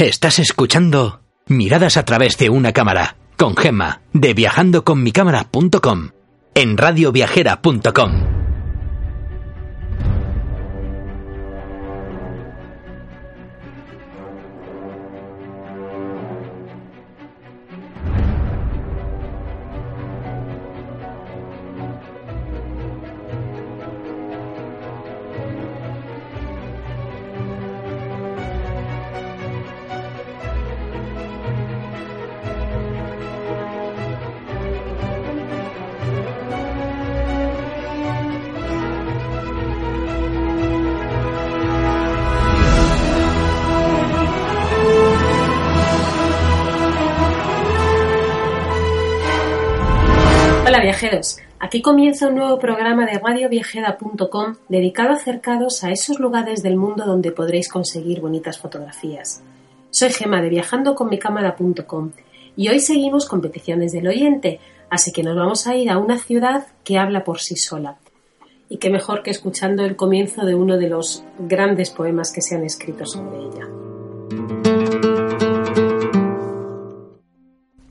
Estás escuchando Miradas a través de una cámara con Gemma de viajandoconmicámara.com en radioviajera.com. aquí comienza un nuevo programa de radioviajera.com dedicado a acercaros a esos lugares del mundo donde podréis conseguir bonitas fotografías. Soy Gema de viajandoconmicámara.com y hoy seguimos con peticiones del oyente, así que nos vamos a ir a una ciudad que habla por sí sola. Y qué mejor que escuchando el comienzo de uno de los grandes poemas que se han escrito sobre ella.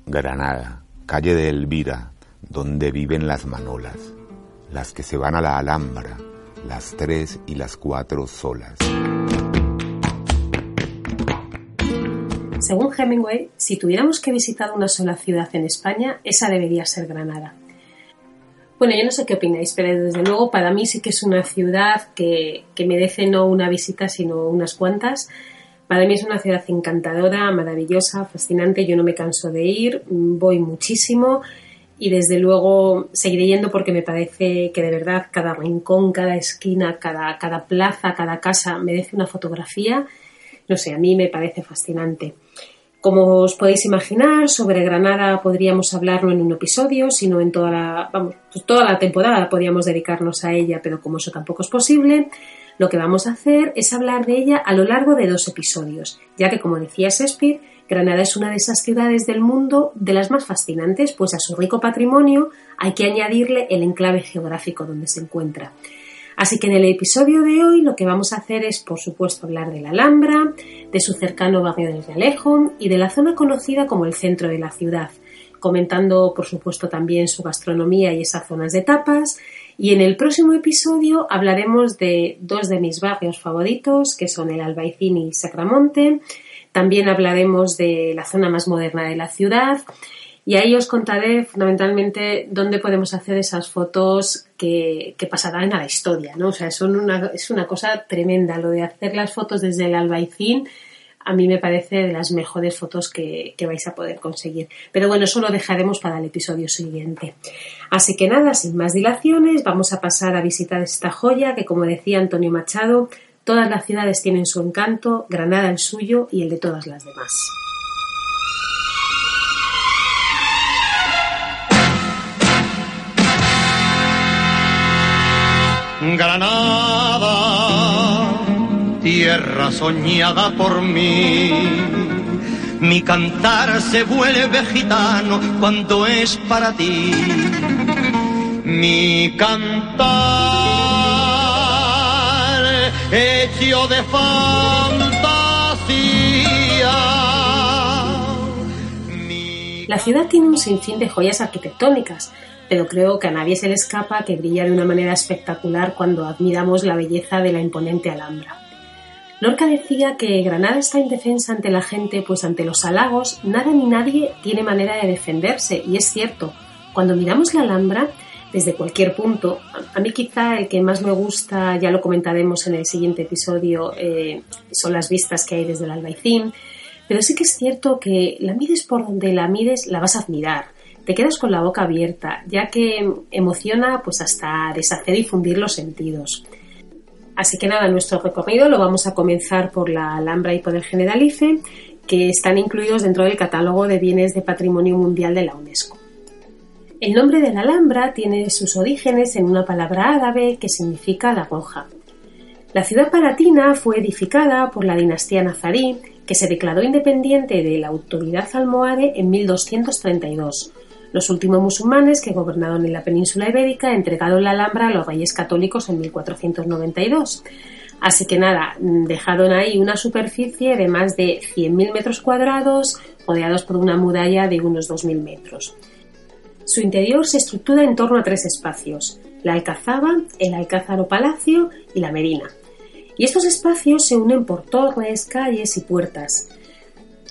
Granada, calle de Elvira, donde viven las manolas, las que se van a la Alhambra, las tres y las cuatro solas. Según Hemingway, si tuviéramos que visitar una sola ciudad en España, esa debería ser Granada. Bueno, yo no sé qué opináis, pero desde luego para mí sí que es una ciudad que, que merece no una visita, sino unas cuantas. Para mí es una ciudad encantadora, maravillosa, fascinante. Yo no me canso de ir, voy muchísimo y desde luego seguiré yendo porque me parece que de verdad cada rincón, cada esquina, cada, cada plaza, cada casa merece una fotografía. No sé, a mí me parece fascinante. Como os podéis imaginar, sobre Granada podríamos hablarlo en un episodio, sino en toda la, vamos, pues toda la temporada podríamos dedicarnos a ella, pero como eso tampoco es posible, lo que vamos a hacer es hablar de ella a lo largo de dos episodios, ya que como decía Shakespeare, Granada es una de esas ciudades del mundo de las más fascinantes, pues a su rico patrimonio hay que añadirle el enclave geográfico donde se encuentra. Así que en el episodio de hoy lo que vamos a hacer es, por supuesto, hablar de la Alhambra, de su cercano barrio del Realejo y de la zona conocida como el centro de la ciudad, comentando, por supuesto, también su gastronomía y esas zonas de tapas. Y en el próximo episodio hablaremos de dos de mis barrios favoritos, que son el Albaicín y Sacramonte, también hablaremos de la zona más moderna de la ciudad y ahí os contaré fundamentalmente dónde podemos hacer esas fotos que, pasarán a la historia, ¿no? O sea, una, es una cosa tremenda lo de hacer las fotos desde el albaicín. A mí me parece de las mejores fotos que, que vais a poder conseguir. Pero bueno, eso lo dejaremos para el episodio siguiente. Así que nada, sin más dilaciones, vamos a pasar a visitar esta joya que, como decía Antonio Machado, Todas las ciudades tienen su encanto, Granada el suyo y el de todas las demás. Granada, tierra soñada por mí. Mi cantar se vuelve gitano cuando es para ti. Mi cantar hecho de fantasía. La ciudad tiene un sinfín de joyas arquitectónicas, pero creo que a nadie se le escapa que brilla de una manera espectacular cuando admiramos la belleza de la imponente Alhambra. Lorca decía que Granada está indefensa ante la gente, pues ante los halagos nada ni nadie tiene manera de defenderse, y es cierto. Cuando miramos la Alhambra, desde cualquier punto. A mí quizá el que más me gusta, ya lo comentaremos en el siguiente episodio, eh, son las vistas que hay desde el Albaicín, pero sí que es cierto que la mides por donde la mides, la vas a admirar. Te quedas con la boca abierta, ya que emociona pues hasta deshacer y fundir los sentidos. Así que nada, nuestro recorrido lo vamos a comenzar por la Alhambra y por el Generalife, que están incluidos dentro del catálogo de bienes de patrimonio mundial de la UNESCO. El nombre de la Alhambra tiene sus orígenes en una palabra árabe que significa la roja. La ciudad palatina fue edificada por la dinastía nazarí, que se declaró independiente de la autoridad almohade en 1232. Los últimos musulmanes que gobernaron en la península ibérica entregaron la Alhambra a los reyes católicos en 1492. Así que nada, dejaron ahí una superficie de más de 100.000 metros cuadrados, rodeados por una muralla de unos 2.000 metros. Su interior se estructura en torno a tres espacios, la Alcazaba, el Alcázar o Palacio y la Merina. Y estos espacios se unen por torres, calles y puertas.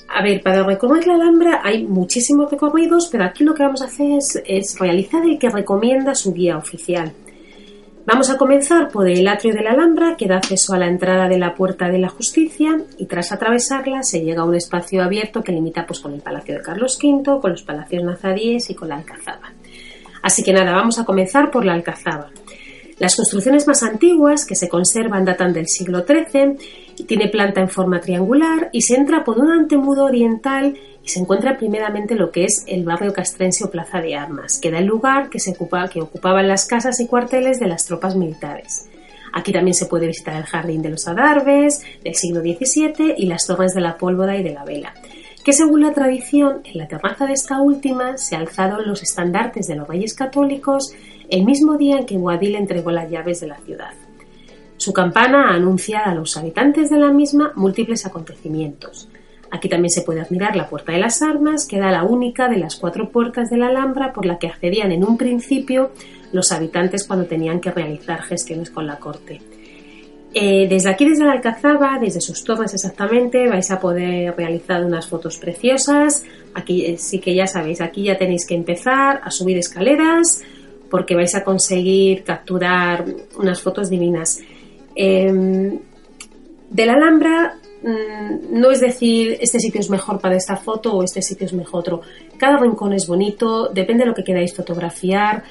A ver, para recorrer la Alhambra hay muchísimos recorridos, pero aquí lo que vamos a hacer es, es realizar el que recomienda su guía oficial. Vamos a comenzar por el atrio de la Alhambra, que da acceso a la entrada de la Puerta de la Justicia, y tras atravesarla se llega a un espacio abierto que limita pues, con el Palacio de Carlos V, con los palacios nazaríes y con la Alcazaba. Así que nada, vamos a comenzar por la Alcazaba. Las construcciones más antiguas que se conservan datan del siglo XIII, tiene planta en forma triangular y se entra por un antemudo oriental se encuentra primeramente lo que es el barrio castrense o plaza de armas, que da el lugar que, que ocupaban las casas y cuarteles de las tropas militares. Aquí también se puede visitar el jardín de los adarves del siglo XVII y las torres de la pólvora y de la vela, que según la tradición, en la terraza de esta última se alzaron los estandartes de los reyes católicos el mismo día en que Guadil entregó las llaves de la ciudad. Su campana anuncia a los habitantes de la misma múltiples acontecimientos. Aquí también se puede admirar la Puerta de las Armas, que era la única de las cuatro puertas de la Alhambra por la que accedían en un principio los habitantes cuando tenían que realizar gestiones con la corte. Eh, desde aquí, desde la Alcazaba, desde sus torres exactamente, vais a poder realizar unas fotos preciosas. Aquí eh, sí que ya sabéis, aquí ya tenéis que empezar a subir escaleras porque vais a conseguir capturar unas fotos divinas. Em, de la Alhambra no es decir este sitio es mejor para esta foto o este sitio es mejor otro. Cada rincón es bonito, depende de lo que queráis fotografiar.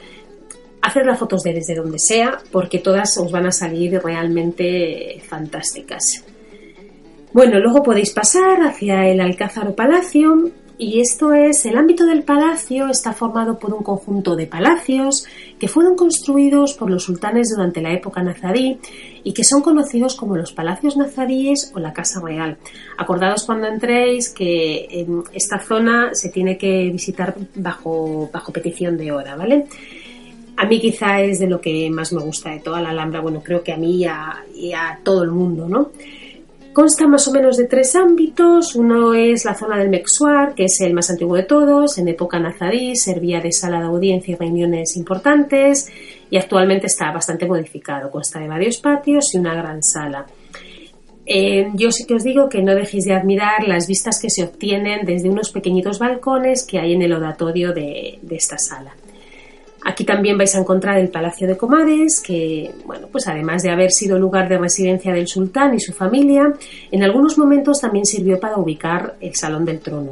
Haced las fotos de desde donde sea, porque todas os van a salir realmente fantásticas. Bueno, luego podéis pasar hacia el Alcázar o Palacio, y esto es, el ámbito del palacio está formado por un conjunto de palacios que fueron construidos por los sultanes durante la época nazarí y que son conocidos como los palacios nazaríes o la Casa Real. Acordados cuando entréis que en esta zona se tiene que visitar bajo, bajo petición de hora, ¿vale? A mí quizá es de lo que más me gusta de toda la Alhambra, bueno, creo que a mí y a, y a todo el mundo, ¿no? Consta más o menos de tres ámbitos. Uno es la zona del Mexuar, que es el más antiguo de todos. En época nazarí servía de sala de audiencia y reuniones importantes y actualmente está bastante modificado. Consta de varios patios y una gran sala. Eh, yo sí que os digo que no dejéis de admirar las vistas que se obtienen desde unos pequeñitos balcones que hay en el oratorio de esta sala. Aquí también vais a encontrar el Palacio de Comades, que, bueno, pues además de haber sido lugar de residencia del sultán y su familia, en algunos momentos también sirvió para ubicar el Salón del Trono.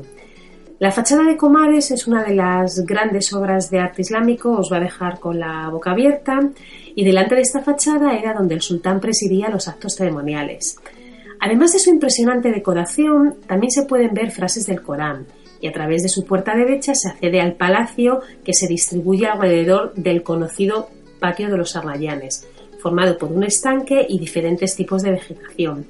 La fachada de Comades es una de las grandes obras de arte islámico, os va a dejar con la boca abierta, y delante de esta fachada era donde el sultán presidía los actos ceremoniales. Además de su impresionante decoración, también se pueden ver frases del Corán, y a través de su puerta derecha se accede al palacio que se distribuye alrededor del conocido patio de los Arrayanes, formado por un estanque y diferentes tipos de vegetación.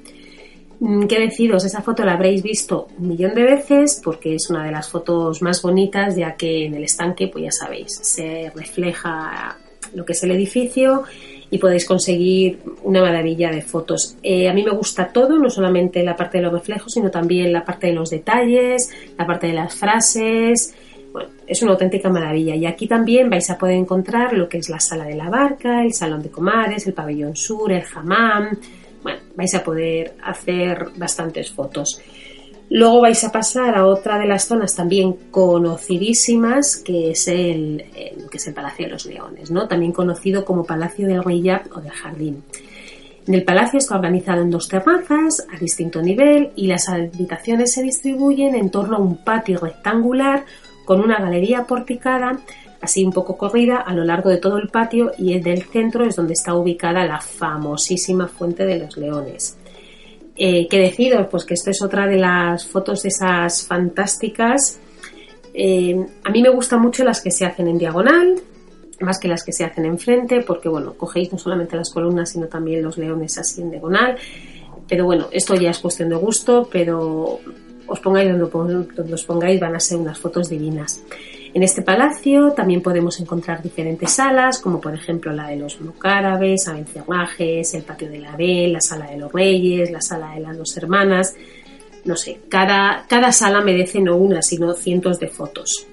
Mm, ¿Qué deciros? Esa foto la habréis visto un millón de veces porque es una de las fotos más bonitas ya que en el estanque, pues ya sabéis, se refleja lo que es el edificio y podéis conseguir una maravilla de fotos. Eh, a mí me gusta todo, no solamente la parte de los reflejos, sino también la parte de los detalles, la parte de las frases. Bueno, es una auténtica maravilla. Y aquí también vais a poder encontrar lo que es la sala de la barca, el salón de comares, el pabellón sur, el hammam. Bueno, vais a poder hacer bastantes fotos. Luego vais a pasar a otra de las zonas también conocidísimas, que es el, que es el Palacio de los Leones, ¿no? también conocido como Palacio del Riyad o del Jardín. En el palacio está organizado en dos terrazas a distinto nivel y las habitaciones se distribuyen en torno a un patio rectangular con una galería porticada, así un poco corrida, a lo largo de todo el patio y el centro es donde está ubicada la famosísima Fuente de los Leones. Eh, ¿Qué decido? Pues que esta es otra de las fotos esas fantásticas. Eh, a mí me gustan mucho las que se hacen en diagonal, más que las que se hacen enfrente, porque bueno, cogéis no solamente las columnas, sino también los leones así en diagonal. Pero bueno, esto ya es cuestión de gusto, pero os pongáis donde os pongáis, van a ser unas fotos divinas. En este palacio también podemos encontrar diferentes salas, como por ejemplo la de los mocárabes, abencerrajes, el patio de la Abel, la sala de los reyes, la sala de las dos hermanas. No sé, cada, cada sala merece no una, sino cientos de fotos.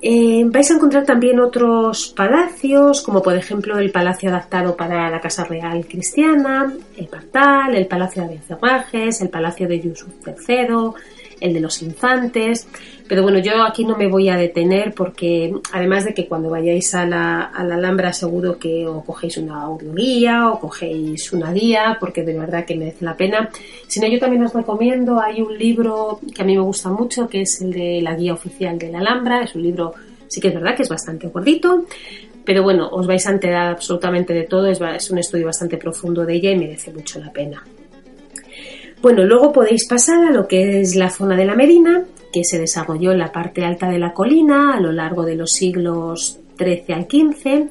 Eh, vais a encontrar también otros palacios, como por ejemplo el palacio adaptado para la Casa Real Cristiana, el Partal, el Palacio de Abencerrajes, el Palacio de Yusuf III, el de los Infantes. Pero bueno, yo aquí no me voy a detener porque además de que cuando vayáis a la, Alhambra seguro que o cogéis una audioguía o cogéis una guía porque de verdad que merece la pena. Si no, yo también os recomiendo, hay un libro que a mí me gusta mucho que es el de la guía oficial de la Alhambra. Es un libro, sí que es verdad que es bastante gordito, pero bueno, os vais a enterar absolutamente de todo. Es, es un estudio bastante profundo de ella y merece mucho la pena. Bueno, luego podéis pasar a lo que es la zona de la Medina, que se desarrolló en la parte alta de la colina a lo largo de los siglos XIII al XV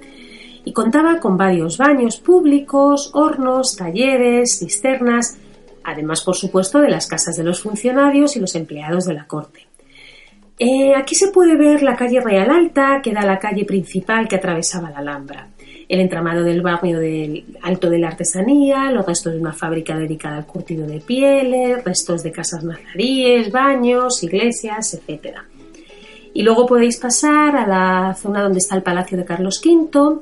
y contaba con varios baños públicos, hornos, talleres, cisternas, además por supuesto de las casas de los funcionarios y los empleados de la corte. Eh, aquí se puede ver la calle Real Alta, que era la calle principal que atravesaba la Alhambra el entramado del barrio del Alto de la Artesanía, los restos de una fábrica dedicada al curtido de pieles, restos de casas nazaríes, baños, iglesias, etc. Y luego podéis pasar a la zona donde está el Palacio de Carlos V.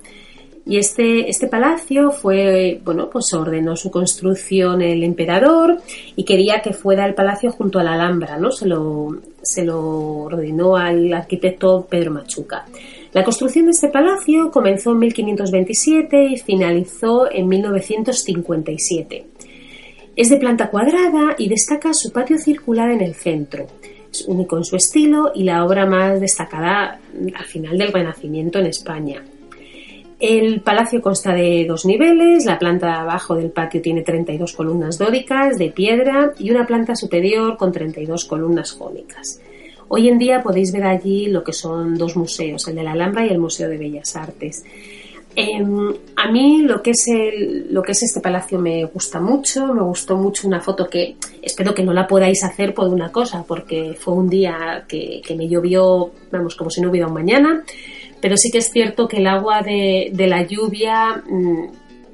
Y este, este palacio fue, bueno, pues ordenó su construcción el emperador y quería que fuera el palacio junto a la Alhambra, ¿no? Se lo, se lo ordenó al arquitecto Pedro Machuca. La construcción de este palacio comenzó en 1527 y finalizó en 1957. Es de planta cuadrada y destaca su patio circular en el centro. Es único en su estilo y la obra más destacada al final del Renacimiento en España. El palacio consta de dos niveles, la planta abajo del patio tiene 32 columnas dóricas de piedra y una planta superior con 32 columnas jónicas. Hoy en día podéis ver allí lo que son dos museos, el de la Alhambra y el Museo de Bellas Artes. Em, a mí lo que, es lo que es este palacio me gusta mucho, me gustó mucho una foto que espero que no la podáis hacer por una cosa, porque fue un día que, me llovió, vamos, como si no hubiera un mañana, pero sí que es cierto que el agua de, la lluvia, mm,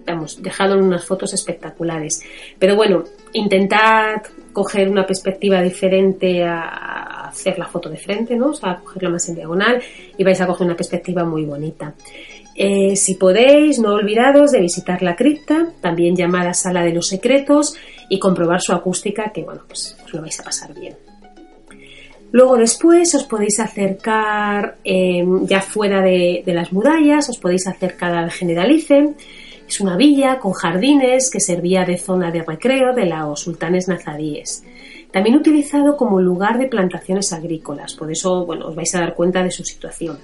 vamos, dejaron unas fotos espectaculares. Pero bueno, intentad coger una perspectiva diferente a hacer la foto de frente, ¿no? O sea, cogerla más en diagonal y vais a coger una perspectiva muy bonita. Eh, si podéis, no olvidaros de visitar la cripta, también llamada Sala de los Secretos, y comprobar su acústica, que bueno, pues os lo vais a pasar bien. Luego después os podéis acercar em, ya fuera de, de, las murallas, os podéis acercar al Generalife, es una villa con jardines que servía de zona de recreo de los sultanes nazaríes. También utilizado como lugar de plantaciones agrícolas, por eso bueno, os vais a dar cuenta de su situación.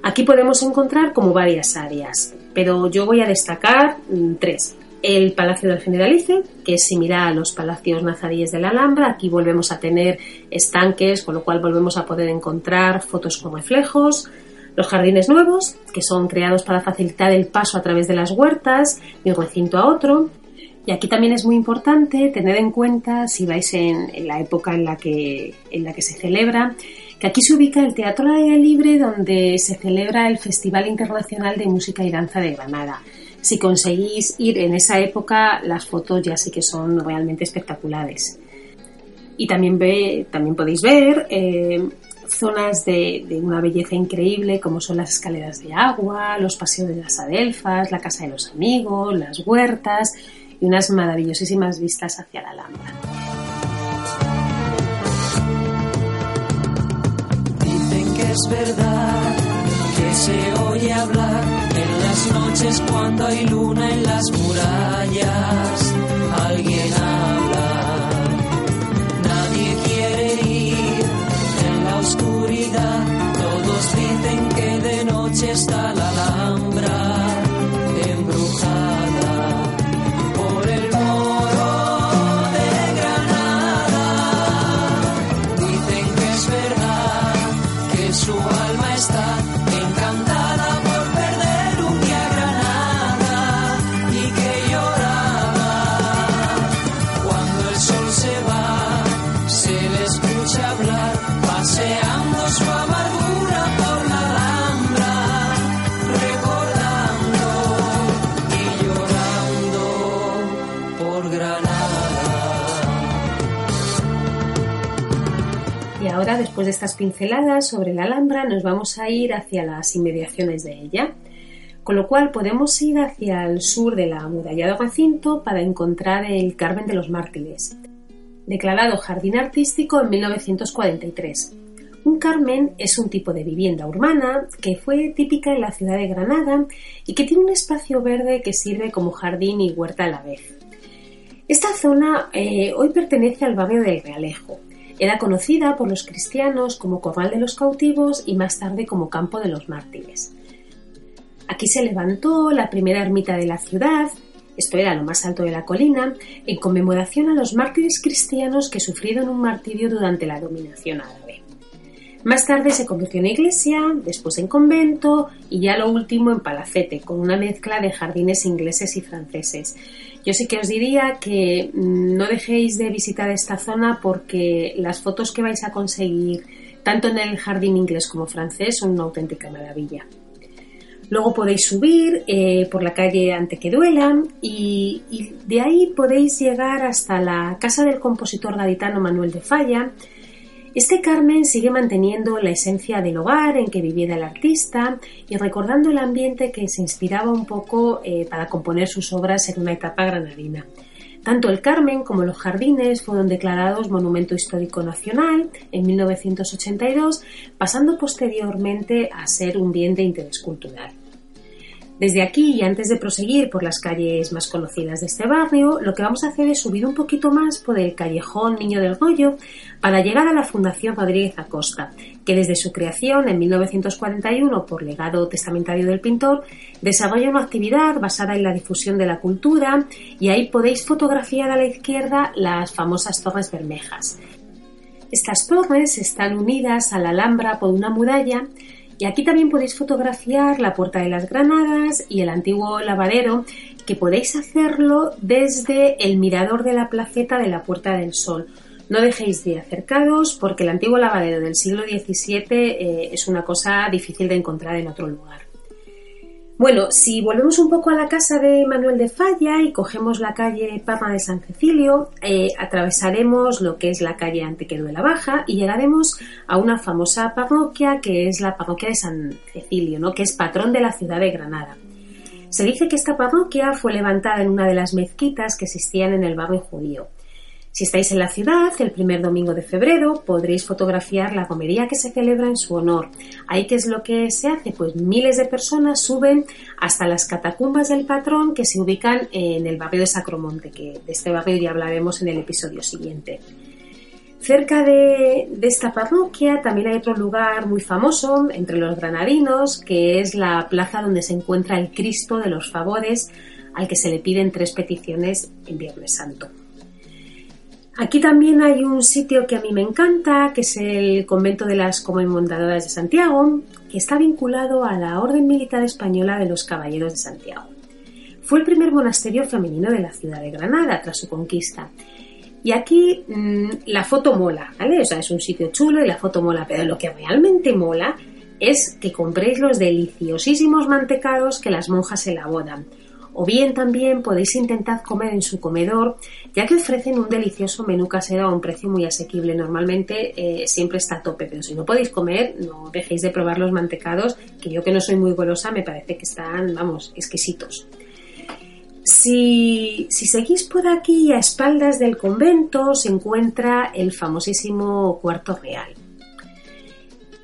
Aquí podemos encontrar como varias áreas, pero yo voy a destacar mm, tres. El Palacio del Generalice, que es similar a los palacios nazaríes de la Alhambra. Aquí volvemos a tener estanques, con lo cual volvemos a poder encontrar fotos con reflejos. Los jardines nuevos, que son creados para facilitar el paso a través de las huertas de un recinto a otro. Y aquí también es muy importante tener en cuenta, si vais en, la época en la, que, en la que se celebra, que aquí se ubica el Teatro al Aire Libre donde se celebra el Festival Internacional de Música y Danza de Granada. Si conseguís ir en esa época, las fotos ya sí que son realmente espectaculares. Y también, ve, también podéis ver eh, zonas de, una belleza increíble como son las escaleras de agua, los paseos de las adelfas, la casa de los amigos, las huertas y unas maravillosísimas vistas hacia la Alhambra. Dicen que es verdad que se oye hablar en las noches cuando hay luna en las murallas. Alguien Todos de estas pinceladas sobre la Alhambra, nos vamos a ir hacia las inmediaciones de ella. Con lo cual podemos ir hacia el sur del amurallado recinto para encontrar el Carmen de los Mártires, declarado jardín artístico en 1943. Un carmen es un tipo de vivienda urbana que fue típica en la ciudad de Granada y que tiene un espacio verde que sirve como jardín y huerta a la vez. Esta zona eh, hoy pertenece al barrio del Realejo. Era conocida por los cristianos como Corral de los Cautivos y más tarde como Campo de los Mártires. Aquí se levantó la primera ermita de la ciudad, esto era lo más alto de la colina, en conmemoración a los mártires cristianos que sufrieron un martirio durante la dominación árabe. Más tarde se convirtió en iglesia, después en convento y ya lo último en palacete, con una mezcla de jardines ingleses y franceses. Yo sí que os diría que no dejéis de visitar esta zona porque las fotos que vais a conseguir tanto en el jardín inglés como francés son una auténtica maravilla. Luego podéis subir eh, por la calle Antequeduela y, y de ahí podéis llegar hasta la casa del compositor gaditano Manuel de Falla. Este Carmen sigue manteniendo la esencia del hogar en que viviera el artista y recordando el ambiente que se inspiraba un poco eh, para componer sus obras en una etapa granadina. Tanto el Carmen como los jardines fueron declarados Monumento Histórico Nacional en 1982, pasando posteriormente a ser un bien de interés cultural. Desde aquí y antes de proseguir por las calles más conocidas de este barrio, lo que vamos a hacer es subir un poquito más por el callejón Niño del Rollo para llegar a la Fundación Rodríguez Acosta, que desde su creación en 1941 por legado testamentario del pintor, desarrolla una actividad basada en la difusión de la cultura y ahí podéis fotografiar a la izquierda las famosas Torres Bermejas. Estas torres están unidas a la Alhambra por una muralla y aquí también podéis fotografiar la Puerta de las Granadas y el antiguo lavadero, que podéis hacerlo desde el mirador de la placeta de la Puerta del Sol. No dejéis de acercaros porque el antiguo lavadero del siglo XVII eh, es una cosa difícil de encontrar en otro lugar. Bueno, si volvemos un poco a la casa de Manuel de Falla y cogemos la calle Parma de San Cecilio, eh, atravesaremos lo que es la calle Antequeduela Baja y llegaremos a una famosa parroquia que es la parroquia de San Cecilio, ¿no? que es patrón de la ciudad de Granada. Se dice que esta parroquia fue levantada en una de las mezquitas que existían en el barrio judío. Si estáis en la ciudad, el primer domingo de febrero podréis fotografiar la comería que se celebra en su honor. Ahí, ¿qué es lo que se hace? Pues miles de personas suben hasta las catacumbas del patrón que se ubican en el barrio de Sacromonte, que de este barrio ya hablaremos en el episodio siguiente. Cerca de, esta parroquia también hay otro lugar muy famoso entre los granadinos, que es la plaza donde se encuentra el Cristo de los Favores, al que se le piden tres peticiones en Viernes Santo. Aquí también hay un sitio que a mí me encanta, que es el convento de las Comendadoras de Santiago, que está vinculado a la Orden Militar Española de los Caballeros de Santiago. Fue el primer monasterio femenino de la ciudad de Granada tras su conquista. Y aquí mmm, la foto mola, ¿vale? O sea, es un sitio chulo y la foto mola, pero lo que realmente mola es que compréis los deliciosísimos mantecados que las monjas elaboran o bien también podéis intentar comer en su comedor, ya que ofrecen un delicioso menú casero a un precio muy asequible. Normalmente eh, siempre está a tope, pero si no podéis comer, no dejéis de probar los mantecados, que yo que no soy muy golosa me parece que están, vamos, exquisitos. Si, si, seguís por aquí a espaldas del convento se encuentra el famosísimo Cuarto Real.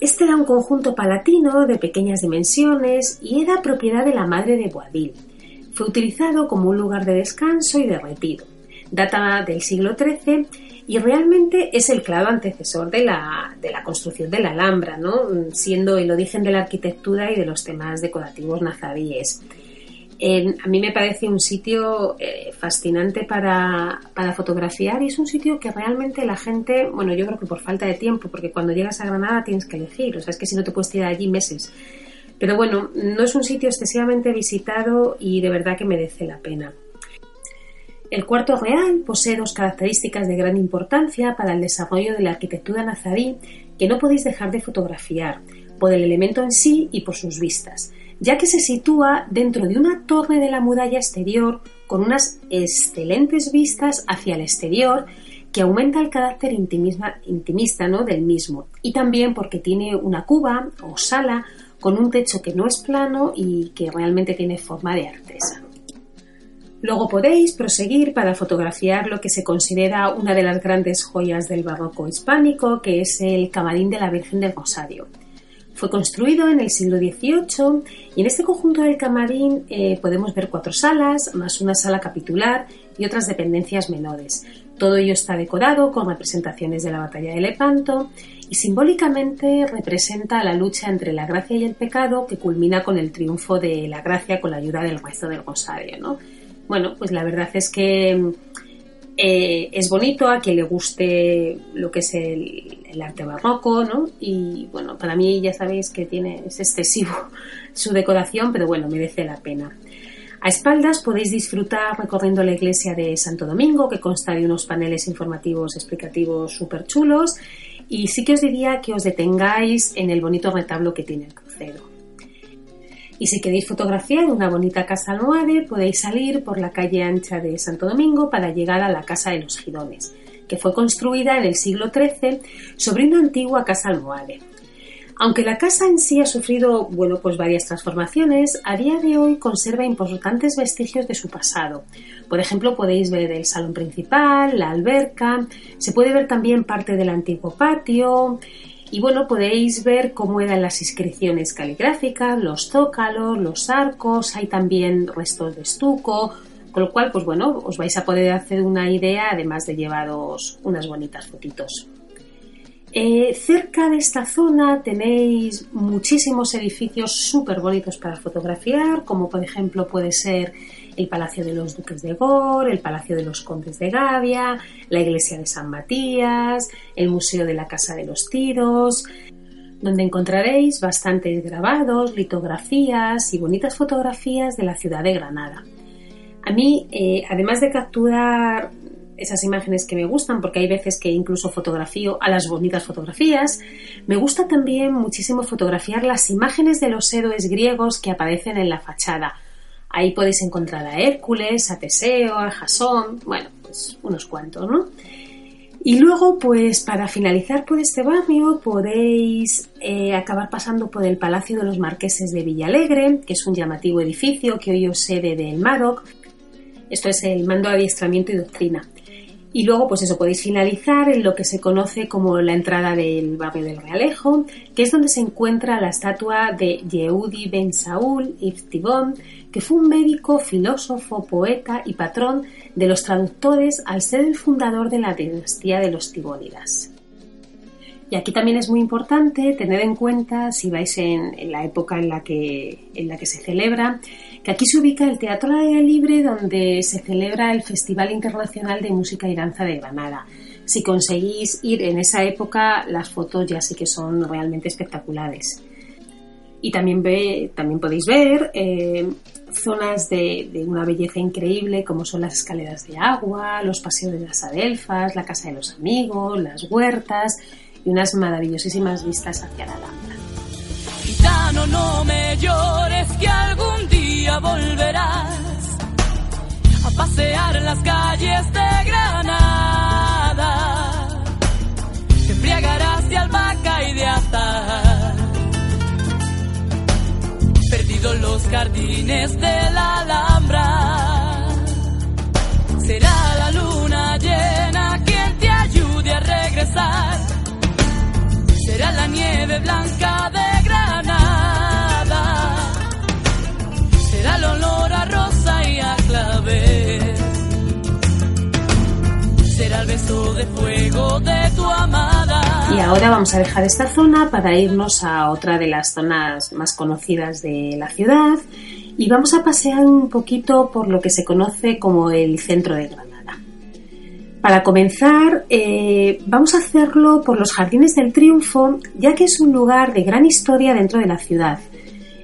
Este era un conjunto palatino de pequeñas dimensiones y era propiedad de la madre de Boadil, fue utilizado como un lugar de descanso y de retiro. Data del siglo XIII y realmente es el claro antecesor de la, de la construcción de la Alhambra, ¿no? siendo el origen de la arquitectura y de los temas decorativos nazaríes. Eh, a mí me parece un sitio eh, fascinante para, para, fotografiar y es un sitio que realmente la gente, bueno, yo creo que por falta de tiempo, porque cuando llegas a Granada tienes que elegir, o sea, es que si no te puedes tirar allí meses. Pero bueno, no es un sitio excesivamente visitado y de verdad que merece la pena. El cuarto real posee dos características de gran importancia para el desarrollo de la arquitectura nazarí que no podéis dejar de fotografiar, por el elemento en sí y por sus vistas, ya que se sitúa dentro de una torre de la muralla exterior con unas excelentes vistas hacia el exterior que aumenta el carácter intimisma- intimista ¿no? del mismo. Y también porque tiene una cuba o sala con un techo que no es plano y que realmente tiene forma de artesa. Luego podéis proseguir para fotografiar lo que se considera una de las grandes joyas del barroco hispánico, que es el camarín de la Virgen del Rosario. Fue construido en el siglo XVIII y en este conjunto del camarín eh, podemos ver cuatro salas, más una sala capitular y otras dependencias menores. Todo ello está decorado con representaciones de la batalla de Lepanto y simbólicamente representa la lucha entre la gracia y el pecado que culmina con el triunfo de la gracia con la ayuda del rezo del rosario. ¿no? Bueno, pues la verdad es que eh, es bonito a quien le guste lo que es el, el arte barroco, ¿no? Y bueno, para mí ya sabéis que tiene, es excesivo su decoración, pero bueno, merece la pena. A espaldas podéis disfrutar recorriendo la iglesia de Santo Domingo, que consta de unos paneles informativos explicativos súper chulos, y sí que os diría que os detengáis en el bonito retablo que tiene el crucero. Y si queréis fotografiar una bonita casa almohade, podéis salir por la calle ancha de Santo Domingo para llegar a la Casa de los Girones, que fue construida en el siglo XIII sobre una antigua casa almohade. Aunque la casa en sí ha sufrido, bueno, pues varias transformaciones, a día de hoy conserva importantes vestigios de su pasado. Por ejemplo, podéis ver el salón principal, la alberca, se puede ver también parte del antiguo patio, y bueno, podéis ver cómo eran las inscripciones caligráficas, los zócalos, los arcos, hay también restos de estuco, con lo cual, pues bueno, os vais a poder hacer una idea, además de llevaros unas bonitas fotitos. Eh, cerca de esta zona tenéis muchísimos edificios súper bonitos para fotografiar, como por ejemplo puede ser el Palacio de los Duques de Gor, el Palacio de los Condes de Gavia, la Iglesia de San Matías, el Museo de la Casa de los Tiros, donde encontraréis bastantes grabados, litografías y bonitas fotografías de la ciudad de Granada. A mí, eh, además de capturar esas imágenes que me gustan, porque hay veces que incluso fotografío a las bonitas fotografías, me gusta también muchísimo fotografiar las imágenes de los héroes griegos que aparecen en la fachada. Ahí podéis encontrar a Hércules, a Teseo, a Jasón, bueno, pues unos cuantos, ¿no? Y luego, pues para finalizar por este barrio, podéis eh, acabar pasando por el Palacio de los Marqueses de Villalegre, que es un llamativo edificio que hoy es sede del MADOC. Esto es el Mando de Adiestramiento y Doctrina. Y luego, pues eso, podéis finalizar en lo que se conoce como la entrada del barrio del Realejo, que es donde se encuentra la estatua de Yehudi Ben Saúl Ibn que fue un médico, filósofo, poeta y patrón de los traductores al ser el fundador de la dinastía de los Tibónidas. Y aquí también es muy importante tener en cuenta, si vais en, en la época en la, que, en la que se celebra, que aquí se ubica el Teatro al Aire Libre donde se celebra el Festival Internacional de Música y Danza de Granada. Si conseguís ir en esa época, las fotos ya sí que son realmente espectaculares. Y también, ve, también podéis ver eh, zonas de, de, una belleza increíble como son las escaleras de agua, los paseos de las adelfas, la casa de los amigos, las huertas y unas maravillosísimas vistas hacia la Alhambra. Gitano, no me llores que algún día volverás a pasear las calles de Granada. Te embriagarás de albahaca y de azar. Perdido en los jardines de la Alhambra. Será la luna llena quien te ayude a regresar será la nieve blanca de Granada, será el beso de fuego de tu amada. Y ahora vamos a dejar esta zona para irnos a otra de las zonas más conocidas de la ciudad y vamos a pasear un poquito por lo que se conoce como el centro de Granada. Para comenzar, eh, vamos a hacerlo por los Jardines del Triunfo, ya que es un lugar de gran historia dentro de la ciudad.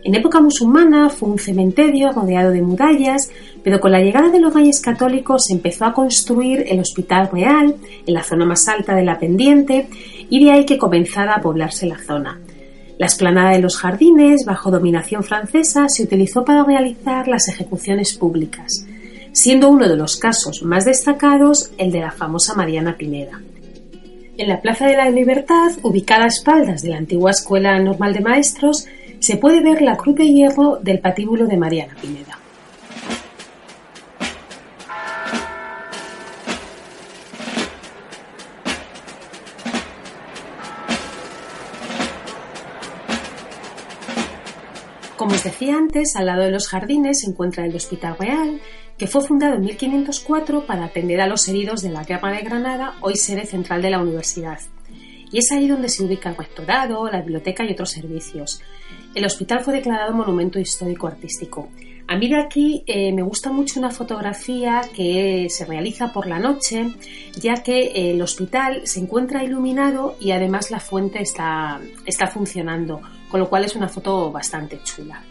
En época musulmana fue un cementerio rodeado de murallas, pero con la llegada de los reyes católicos se empezó a construir el Hospital Real en la zona más alta de la pendiente y de ahí que comenzara a poblarse la zona. La esplanada de los jardines, bajo dominación francesa, se utilizó para realizar las ejecuciones públicas. siendo uno de los casos más destacados el de la famosa Mariana Pineda. En la Plaza de la Libertad, ubicada a espaldas de la antigua Escuela Normal de Maestros, se puede ver la cruz de hierro del patíbulo de Mariana Pineda. Como os decía antes, al lado de los jardines se encuentra el Hospital Real, que fue fundado en 1504 para atender a los heridos de la Guerra de Granada, hoy sede central de la universidad. Y es ahí donde se ubica el rectorado, la biblioteca y otros servicios. El hospital fue declarado Monumento Histórico Artístico. A mí de aquí eh, me gusta mucho una fotografía que se realiza por la noche, ya que el hospital se encuentra iluminado y además la fuente está, está funcionando, con lo cual es una foto bastante chula.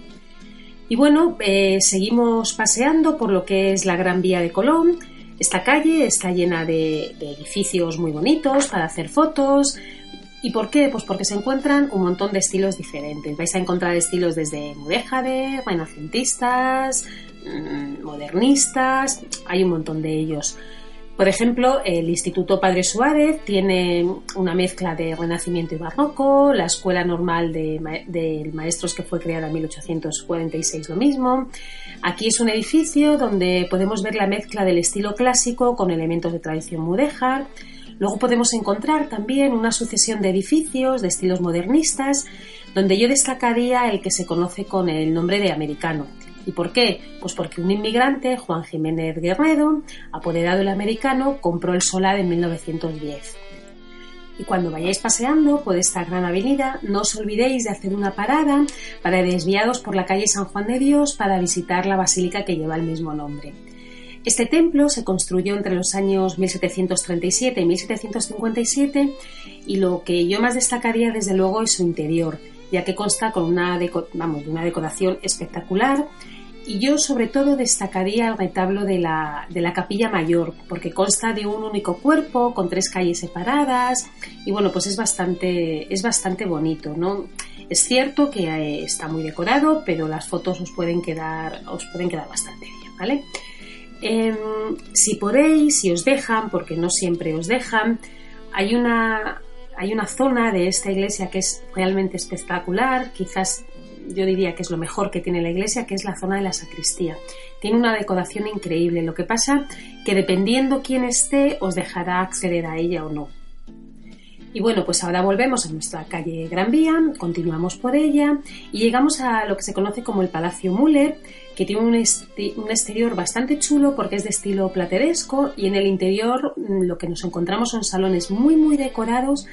Y bueno, eh, seguimos paseando por lo que es la Gran Vía de Colón. Esta calle está llena de, de edificios muy bonitos para hacer fotos, ¿Y por qué? Pues porque se encuentran un montón de estilos diferentes. Vais a encontrar estilos desde mudéjare, renacentistas, mm, modernistas, hay un montón de ellos. Por ejemplo, el Instituto Padre Suárez tiene una mezcla de Renacimiento y Barroco, la Escuela Normal de, de, Maestros que fue creada en 1846 lo mismo. Aquí es un edificio donde podemos ver la mezcla del estilo clásico con elementos de tradición mudéjar. Luego podemos encontrar también una sucesión de edificios de estilos modernistas, donde yo destacaría el que se conoce con el nombre de americano. ¿Y por qué? Pues porque un inmigrante, Juan Jiménez Guerrero, apoderado del americano, compró el solar en 1910. Y cuando vayáis paseando por esta gran avenida, no os olvidéis de hacer una parada para desviados por la calle San Juan de Dios para visitar la basílica que lleva el mismo nombre. Este templo se construyó entre los años 1737 y 1757 y lo que yo más destacaría desde luego es su interior, ya que consta con una, decoración espectacular y yo sobre todo destacaría el retablo de la, de la capilla mayor, porque consta de un único cuerpo, con tres calles separadas, y bueno, pues es bastante, es bastante bonito, ¿no? Es cierto que eh, está muy decorado, pero las fotos os pueden quedar, os pueden quedar bastante bien, ¿vale? Em, si podéis, si os dejan, porque no siempre os dejan, hay una, hay una zona de esta iglesia que es realmente espectacular, quizás yo diría que es lo mejor que tiene la iglesia, que es la zona de la sacristía. Tiene una decoración increíble, lo que pasa que dependiendo quién esté os dejará acceder a ella o no. Y bueno, pues ahora volvemos a nuestra calle Gran Vía, continuamos por ella y llegamos a lo que se conoce como el Palacio Müller, que tiene un, exterior bastante chulo porque es de estilo plateresco y en el interior mm, lo que nos encontramos son salones muy muy decorados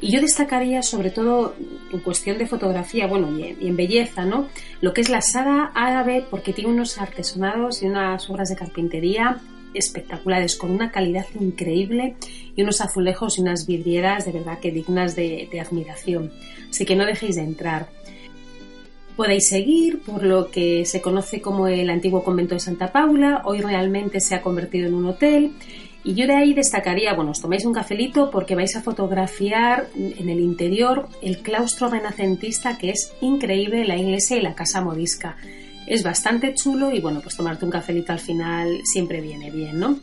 y yo destacaría sobre todo en cuestión de fotografía, bueno, y en, y en belleza, ¿no? Lo que es la sala árabe porque tiene unos artesonados y unas obras de carpintería espectaculares, con una calidad increíble y unos azulejos y unas vidrieras de verdad que dignas de, admiración. Así que no dejéis de entrar. Podéis seguir por lo que se conoce como el antiguo convento de Santa Paula, hoy realmente se ha convertido en un hotel. Y yo de ahí destacaría, bueno, os tomáis un cafelito porque vais a fotografiar en el interior el claustro renacentista que es increíble, la iglesia y la casa morisca. Es bastante chulo y bueno, pues tomarte un cafelito al final siempre viene bien, ¿no?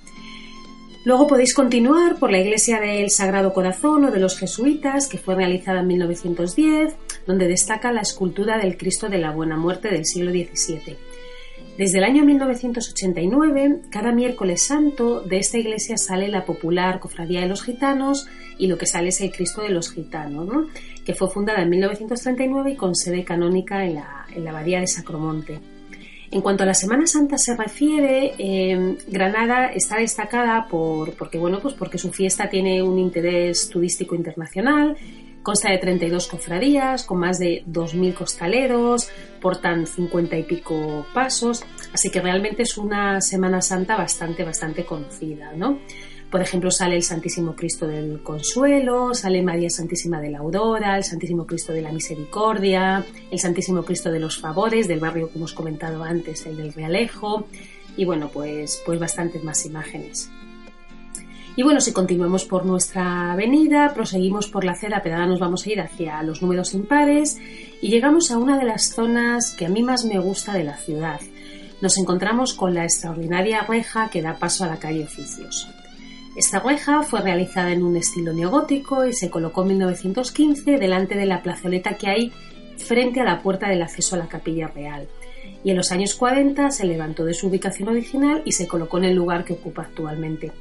Luego podéis continuar por la iglesia del Sagrado Corazón o de los jesuitas, que fue realizada en 1910, donde destaca la escultura del Cristo de la Buena Muerte del siglo XVII. Desde el año 1989, cada miércoles santo de esta iglesia sale la popular Cofradía de los Gitanos y lo que sale es el Cristo de los Gitanos, ¿no? que fue fundada en 1939 y con sede canónica en la, en la Abadía de Sacromonte. En cuanto a la Semana Santa se refiere, eh, Granada está destacada por, porque, bueno, pues porque su fiesta tiene un interés turístico internacional, consta de 32 cofradías, con más de 2.000 costaleros, portan 50 y pico pasos, así que realmente es una Semana Santa bastante, bastante conocida, ¿no? Por ejemplo, sale el Santísimo Cristo del Consuelo, sale María Santísima de la Aurora, el Santísimo Cristo de la Misericordia, el Santísimo Cristo de los Favores, del barrio que hemos comentado antes, el del Realejo, y bueno, pues, pues bastantes más imágenes. Y bueno, si continuamos por nuestra avenida, proseguimos por la acera, ahora nos vamos a ir hacia los números impares y llegamos a una de las zonas que a mí más me gusta de la ciudad, nos encontramos con la extraordinaria reja que da paso a la calle Oficios. Esta reja fue realizada en un estilo neogótico y se colocó en 1915 delante de la plazoleta que hay frente a la puerta del acceso a la capilla real. Y en los años 40 se levantó de su ubicación original y se colocó en el lugar que ocupa actualmente.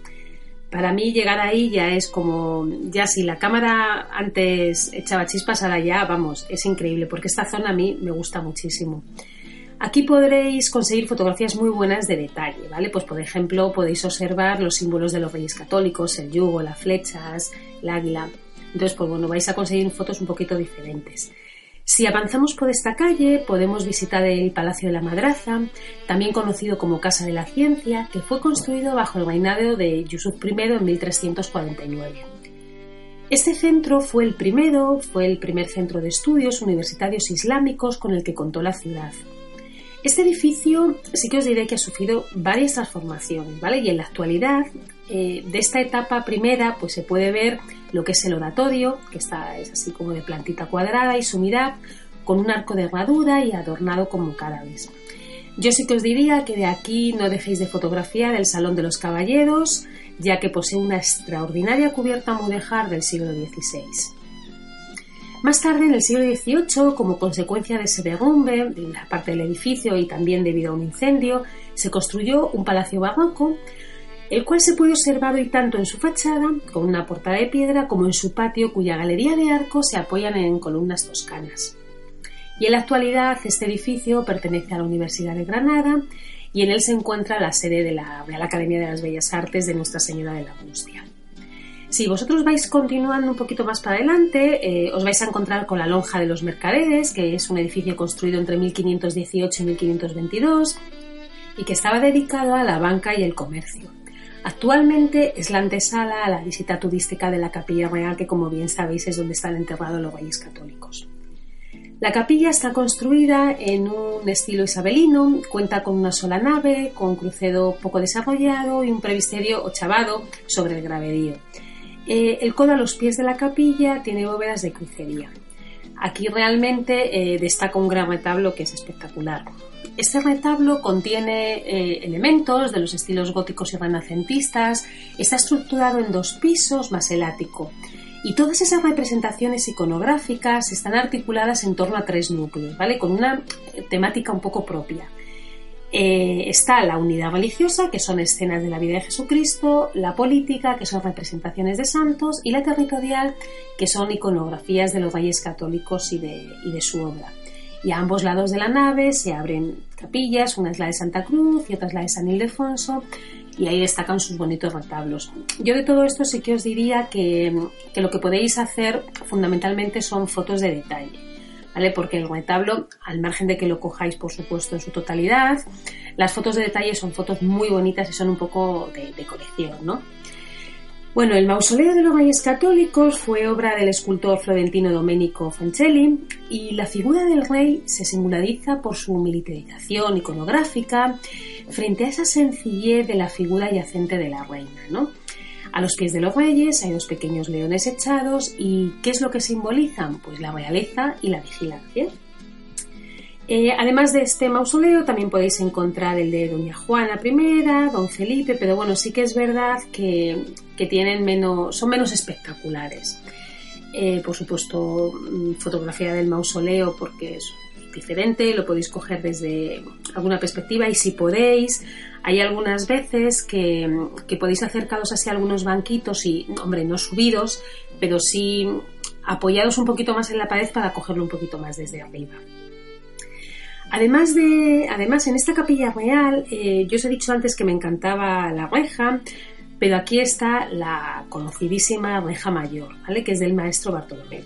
Para mí llegar ahí ya es como, ya si la cámara antes echaba chispas, ahora ya, vamos, es increíble, porque esta zona a mí me gusta muchísimo. Aquí podréis conseguir fotografías muy buenas de detalle, ¿vale? Pues por ejemplo podéis observar los símbolos de los reyes católicos, el yugo, las flechas, el águila. Entonces, pues bueno, vais a conseguir fotos un poquito diferentes. Si avanzamos por esta calle, podemos visitar el Palacio de la Madraza, también conocido como Casa de la Ciencia, que fue construido bajo el reinado de Yusuf I en 1349. Este centro fue el primero, fue el primer centro de estudios universitarios islámicos con el que contó la ciudad. Este edificio sí que os diré que ha sufrido varias transformaciones, ¿vale? Y en la actualidad, eh, de esta etapa primera, pues se puede ver lo que es el oratorio, que está, es así como de plantita cuadrada y sumidad, con un arco de herradura y adornado como vez. Yo sí que os diría que de aquí no dejéis de fotografiar el Salón de los Caballeros, ya que posee una extraordinaria cubierta mudéjar del siglo XVI. Más tarde, en el siglo XVIII, como consecuencia de ese derrumbe de la parte del edificio y también debido a un incendio, se construyó un palacio barroco, el cual se puede observar hoy tanto en su fachada, con una portada de piedra, como en su patio, cuya galería de arcos se apoyan en columnas toscanas. Y en la actualidad, este edificio pertenece a la Universidad de Granada y en él se encuentra la sede de la Real Academia de las Bellas Artes de Nuestra Señora de la Angustia. Si vosotros vais continuando un poquito más para adelante, eh, os vais a encontrar con la Lonja de los Mercaderes, que es un edificio construido entre 1518 y 1522 y que estaba dedicado a la banca y el comercio. Actualmente es la antesala a la visita turística de la Capilla Real, que como bien sabéis es donde están enterrados los reyes católicos. La capilla está construida en un estilo isabelino, cuenta con una sola nave, con crucero poco desarrollado y un previsterio ochavado sobre el gravedío. Eh, el codo a los pies de la capilla tiene bóvedas de crucería. Aquí realmente eh, destaca un gran retablo que es espectacular. Este retablo contiene eh, elementos de los estilos góticos y renacentistas, está estructurado en dos pisos más el ático y todas esas representaciones iconográficas están articuladas en torno a tres núcleos, ¿vale? Con una temática un poco propia. Eh, está la unidad religiosa, que son escenas de la vida de Jesucristo, la política, que son representaciones de santos, y la territorial, que son iconografías de los reyes católicos y de, su obra. Y a ambos lados de la nave se abren capillas, una es la de Santa Cruz y otra es la de San Ildefonso, y ahí destacan sus bonitos retablos. Yo de todo esto sí que os diría que lo que podéis hacer fundamentalmente son fotos de detalle Porque el retablo, al margen de que lo cojáis, por supuesto, en su totalidad, las fotos de detalle son fotos muy bonitas y son un poco de, colección, ¿no? Bueno, el mausoleo de los Reyes Católicos fue obra del escultor florentino Domenico Fancelli y la figura del rey se singulariza por su militarización iconográfica frente a esa sencillez de la figura yacente de la reina, ¿no? A los pies de los reyes hay dos pequeños leones echados y ¿qué es lo que simbolizan? Pues la realeza y la vigilancia. Eh, además de este mausoleo también podéis encontrar el de Doña Juana I, Don Felipe, pero bueno, sí que es verdad que, tienen menos, son menos espectaculares. Eh, por supuesto, mm, fotografía del mausoleo porque es diferente, lo podéis coger desde alguna perspectiva y si podéis, hay algunas veces que, podéis acercaros así a algunos banquitos y, hombre, no subidos, pero sí apoyados un poquito más en la pared para cogerlo un poquito más desde arriba. Además de, además en esta capilla real, eh, yo os he dicho antes que me encantaba la reja, pero aquí está la conocidísima reja mayor, ¿vale? Que es del maestro Bartolomé.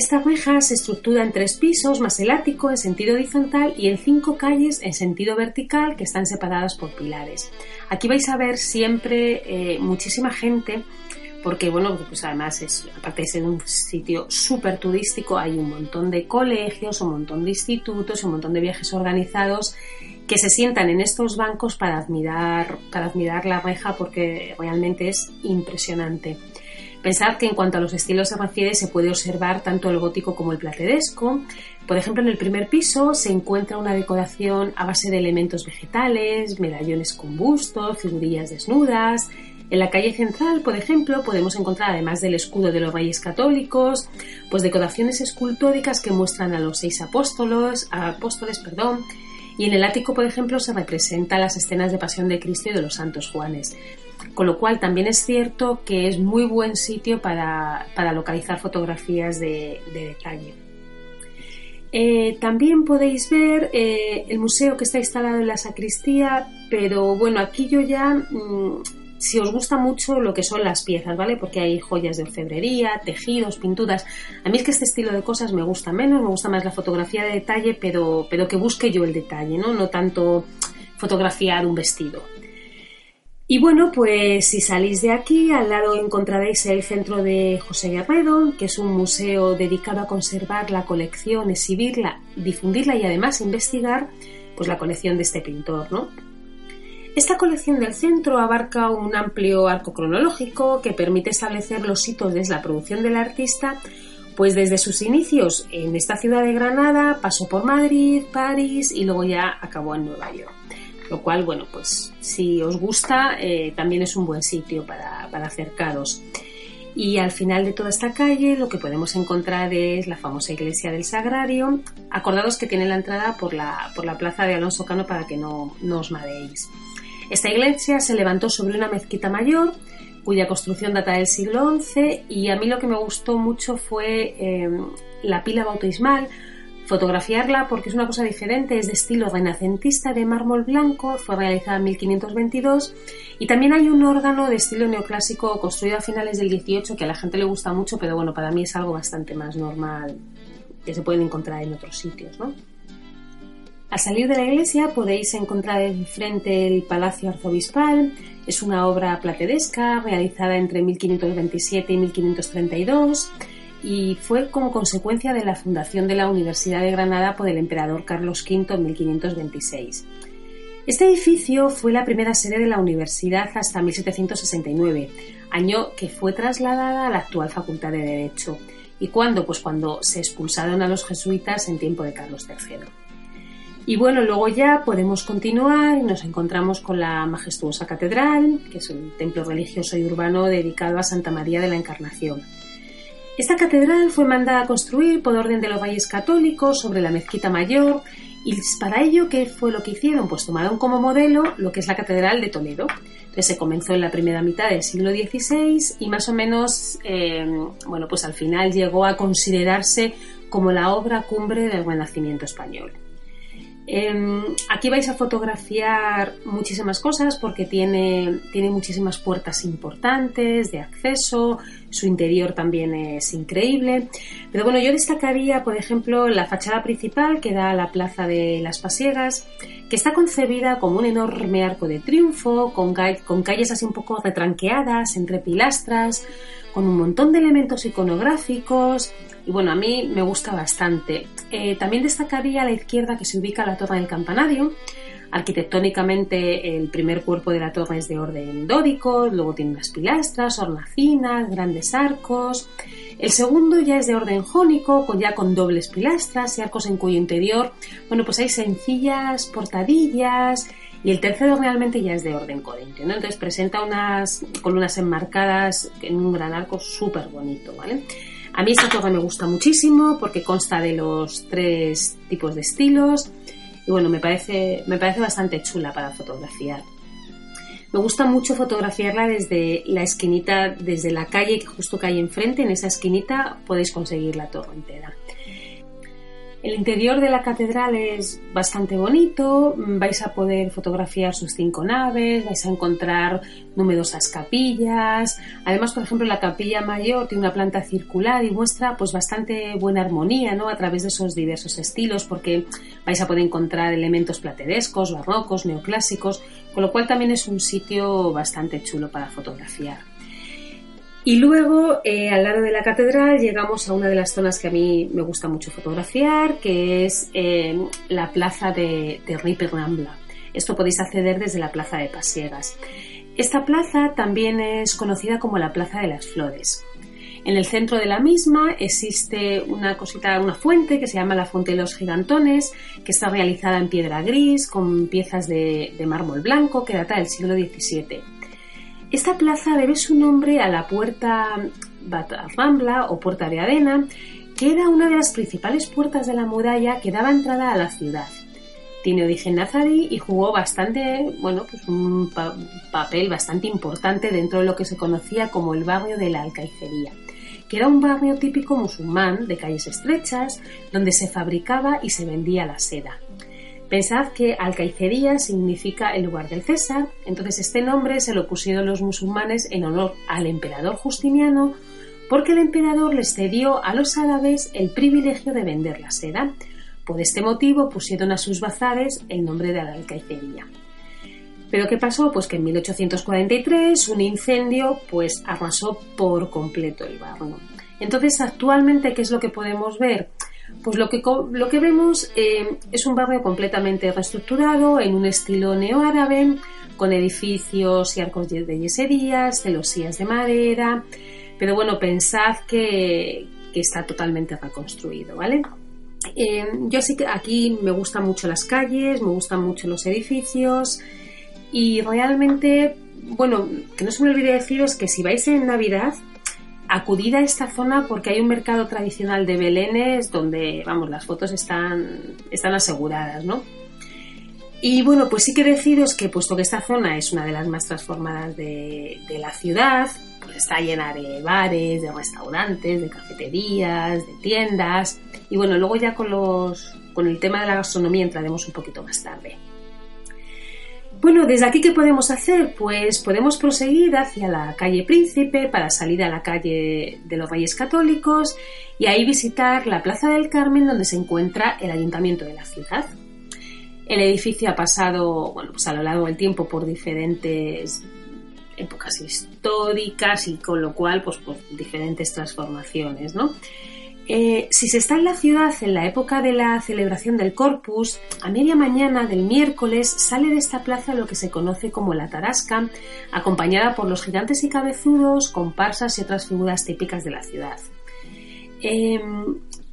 Esta reja se estructura en tres pisos más el ático en sentido horizontal y en cinco calles en sentido vertical que están separadas por pilares. Aquí vais a ver siempre eh, muchísima gente porque bueno, pues además es, aparte de ser un sitio súper turístico, hay un montón de colegios, un montón de institutos, un montón de viajes organizados que se sientan en estos bancos para admirar, para admirar la reja porque realmente es impresionante. Pensad que en cuanto a los estilos se refiere se puede observar tanto el gótico como el plateresco. Por ejemplo, en el primer piso se encuentra una decoración a base de elementos vegetales, medallones con bustos, figurillas desnudas. En la calle central, por ejemplo, podemos encontrar, además del escudo de los reyes católicos, pues decoraciones escultóricas que muestran a los seis apóstolos, apóstoles, perdón, y en el ático, por ejemplo, se representan las escenas de pasión de Cristo y de los santos Juanes. Con lo cual también es cierto que es muy buen sitio para, para localizar fotografías de, de detalle. Eh, también podéis ver eh, el museo que está instalado en la sacristía, pero bueno, aquí yo ya, mm, si os gusta mucho lo que son las piezas, ¿vale? Porque hay joyas de orfebrería, tejidos, pinturas. A mí es que este estilo de cosas me gusta menos, me gusta más la fotografía de detalle, pero, pero que busque yo el detalle, ¿no? No tanto fotografiar un vestido. Y bueno, pues si salís de aquí, al lado encontraréis el centro de José Guerrero, que es un museo dedicado a conservar la colección, exhibirla, difundirla y además investigar pues la colección de este pintor, ¿no? Esta colección del centro abarca un amplio arco cronológico que permite establecer los hitos de la producción del artista, pues desde sus inicios en esta ciudad de Granada pasó por Madrid, París y luego ya acabó en Nueva York. Lo cual, bueno, pues si os gusta, eh, también es un buen sitio para, para acercaros. Y al final de toda esta calle lo que podemos encontrar es la famosa iglesia del Sagrario. Acordados que tiene la entrada por la, por la plaza de Alonso Cano para que no, no os mareéis. Esta iglesia se levantó sobre una mezquita mayor cuya construcción data del siglo XI y a mí lo que me gustó mucho fue eh, la pila bautismal fotografiarla porque es una cosa diferente, es de estilo renacentista de mármol blanco, fue realizada en 1522 y también hay un órgano de estilo neoclásico construido a finales del 18 que a la gente le gusta mucho, pero bueno, para mí es algo bastante más normal que se pueden encontrar en otros sitios, ¿no? Al salir de la iglesia podéis encontrar enfrente el Palacio Arzobispal. Es una obra plateresca realizada entre 1527 y 1532 y fue como consecuencia de la fundación de la Universidad de Granada por el emperador Carlos V en 1526. Este edificio fue la primera sede de la universidad hasta 1769, año que fue trasladada a la actual Facultad de Derecho. ¿Y cuándo? Pues cuando se expulsaron a los jesuitas en tiempo de Carlos III. Y bueno, luego ya podemos continuar y nos encontramos con la majestuosa catedral, que es un templo religioso y urbano dedicado a Santa María de la Encarnación. Esta catedral fue mandada a construir por orden de los reyes católicos sobre la mezquita mayor y para ello, ¿qué fue lo que hicieron? Pues tomaron como modelo lo que es la catedral de Toledo. Entonces se comenzó en la primera mitad del siglo XVI y más o menos, eh, bueno, pues al final llegó a considerarse como la obra cumbre del Renacimiento español. Em, aquí vais a fotografiar muchísimas cosas porque tiene, tiene muchísimas puertas importantes de acceso, su interior también es increíble. Pero bueno, yo destacaría, por ejemplo, la fachada principal que da a la Plaza de las Pasiegas, que está concebida como un enorme arco de triunfo, con, con calles así un poco retranqueadas entre pilastras, con un montón de elementos iconográficos, y bueno, a mí me gusta bastante. Eh, también destacaría a la izquierda que se ubica la torre del campanario. Arquitectónicamente el primer cuerpo de la torre es de orden dórico, luego tiene unas pilastras, hornacinas, grandes arcos. El segundo ya es de orden jónico, con, ya con dobles pilastras y arcos en cuyo interior, bueno, pues hay sencillas portadillas, y el tercero realmente ya es de orden corintio, ¿no? Entonces presenta unas columnas enmarcadas en un gran arco súper bonito, ¿vale? A mí esta torre me gusta muchísimo porque consta de los tres tipos de estilos y bueno, me parece, me parece bastante chula para fotografiar. Me gusta mucho fotografiarla desde la esquinita, desde la calle que justo cae enfrente, en esa esquinita podéis conseguir la torre entera. El interior de la catedral es bastante bonito, vais a poder fotografiar sus cinco naves, vais a encontrar numerosas capillas. Además, por ejemplo, la capilla mayor tiene una planta circular y muestra pues bastante buena armonía, ¿no? A través de esos diversos estilos, porque vais a poder encontrar elementos platerescos, barrocos, neoclásicos, con lo cual también es un sitio bastante chulo para fotografiar. Y luego, eh, al lado de la catedral, llegamos a una de las zonas que a mí me gusta mucho fotografiar, que es eh, la plaza de, de Ripper Rambla. Esto podéis acceder desde la plaza de Pasiegas. Esta plaza también es conocida como la Plaza de las Flores. En el centro de la misma existe una cosita, una fuente que se llama la Fuente de los Gigantones, que está realizada en piedra gris con piezas de, de mármol blanco que data del siglo XVII. Esta plaza debe su nombre a la puerta Rambla o Puerta de Arena, que era una de las principales puertas de la muralla que daba entrada a la ciudad. Tiene origen nazarí y jugó bastante, bueno, pues un pa- papel bastante importante dentro de lo que se conocía como el barrio de la Alcaicería, que era un barrio típico musulmán de calles estrechas donde se fabricaba y se vendía la seda. Pensad que Alcaicería significa el lugar del César, entonces este nombre se lo pusieron los musulmanes en honor al emperador Justiniano, porque el emperador les cedió a los árabes el privilegio de vender la seda. Por este motivo pusieron a sus bazares el nombre de la Alcaicería. Pero ¿qué pasó? Pues que en 1843 un incendio pues arrasó por completo el barrio. Entonces actualmente ¿qué es lo que podemos ver? Pues lo que, lo que vemos eh, es un barrio completamente reestructurado en un estilo neoárabe, con edificios y arcos de yeserías, celosías de madera, pero bueno, pensad que, que está totalmente reconstruido, ¿vale? Eh, yo sí que aquí me gustan mucho las calles, me gustan mucho los edificios y realmente, bueno, que no se me olvide deciros que si vais en Navidad, acudid a esta zona porque hay un mercado tradicional de belenes donde, vamos, las fotos están, están aseguradas, ¿no? Y bueno, pues sí que deciros que puesto que esta zona es una de las más transformadas de, la ciudad, pues está llena de bares, de restaurantes, de cafeterías, de tiendas. Y bueno, luego ya con los con el tema de la gastronomía entraremos un poquito más tarde. Bueno, desde aquí, ¿qué podemos hacer? Pues podemos proseguir hacia la calle Príncipe para salir a la calle de los Reyes Católicos y ahí visitar la Plaza del Carmen donde se encuentra el ayuntamiento de la ciudad. El edificio ha pasado, bueno, pues a lo largo del tiempo por diferentes épocas históricas y con lo cual, pues por diferentes transformaciones, ¿no? Eh, si se está en la ciudad en la época de la celebración del Corpus, a media mañana del miércoles sale de esta plaza lo que se conoce como la Tarasca, acompañada por los gigantes y cabezudos, comparsas y otras figuras típicas de la ciudad. Eh,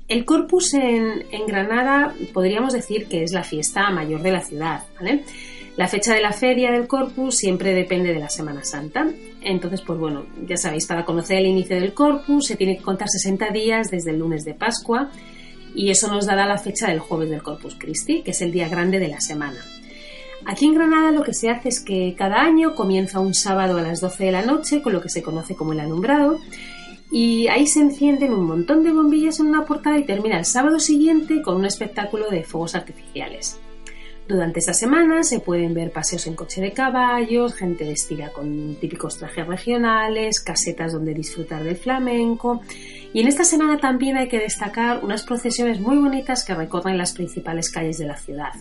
el Corpus en, Granada podríamos decir que es la fiesta mayor de la ciudad. La fecha de la feria del Corpus siempre depende de la Semana Santa. Entonces, pues bueno, ya sabéis, para conocer el inicio del Corpus se tiene que contar 60 días desde el lunes de Pascua y eso nos dará la fecha del jueves del Corpus Christi, que es el día grande de la semana. Aquí en Granada lo que se hace es que cada año comienza un sábado a las 12 de la noche con lo que se conoce como el alumbrado y ahí se encienden un montón de bombillas en una portada y termina el sábado siguiente con un espectáculo de fuegos artificiales. Durante esta semana se pueden ver paseos en coche de caballos, gente vestida con típicos trajes regionales, casetas donde disfrutar del flamenco. Y en esta semana también hay que destacar unas procesiones muy bonitas que recorren las principales calles de la ciudad.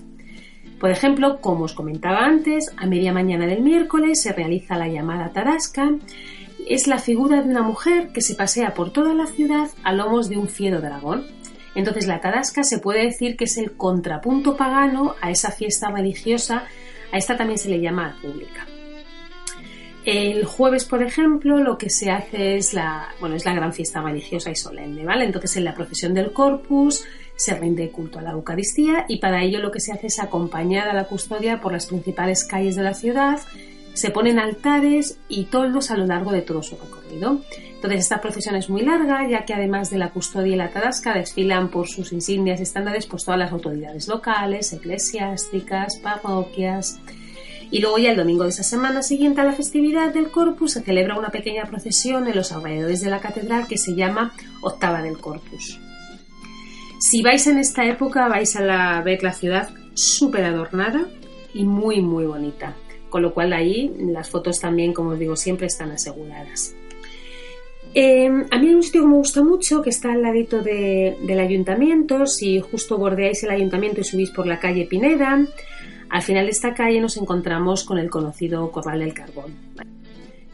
Por ejemplo, como os comentaba antes, a media mañana del miércoles se realiza la llamada Tarasca. Es la figura de una mujer que se pasea por toda la ciudad a lomos de un fiero dragón. Entonces la Tarasca se puede decir que es el contrapunto pagano a esa fiesta religiosa, a esta también se le llama pública. El jueves, por ejemplo, lo que se hace es la, bueno, es la gran fiesta religiosa y solemne, ¿vale? Entonces en la procesión del Corpus se rinde culto a la Eucaristía y para ello lo que se hace es acompañar a la custodia por las principales calles de la ciudad, se ponen altares y toldos a lo largo de todo su recorrido. Entonces esta procesión es muy larga, ya que además de la custodia y la tarasca desfilan por sus insignias estándares pues todas las autoridades locales, eclesiásticas, parroquias. Y luego ya el domingo de esa semana siguiente a la festividad del Corpus se celebra una pequeña procesión en los alrededores de la catedral que se llama Octava del Corpus. Si vais en esta época vais a ver la ciudad súper adornada y muy muy bonita. Con lo cual ahí las fotos también, como os digo, siempre están aseguradas. Eh, a mí hay un sitio que me gusta mucho, que está al ladito de, del ayuntamiento. Si justo bordeáis el ayuntamiento y subís por la calle Pineda, al final de esta calle nos encontramos con el conocido Corral del Carbón,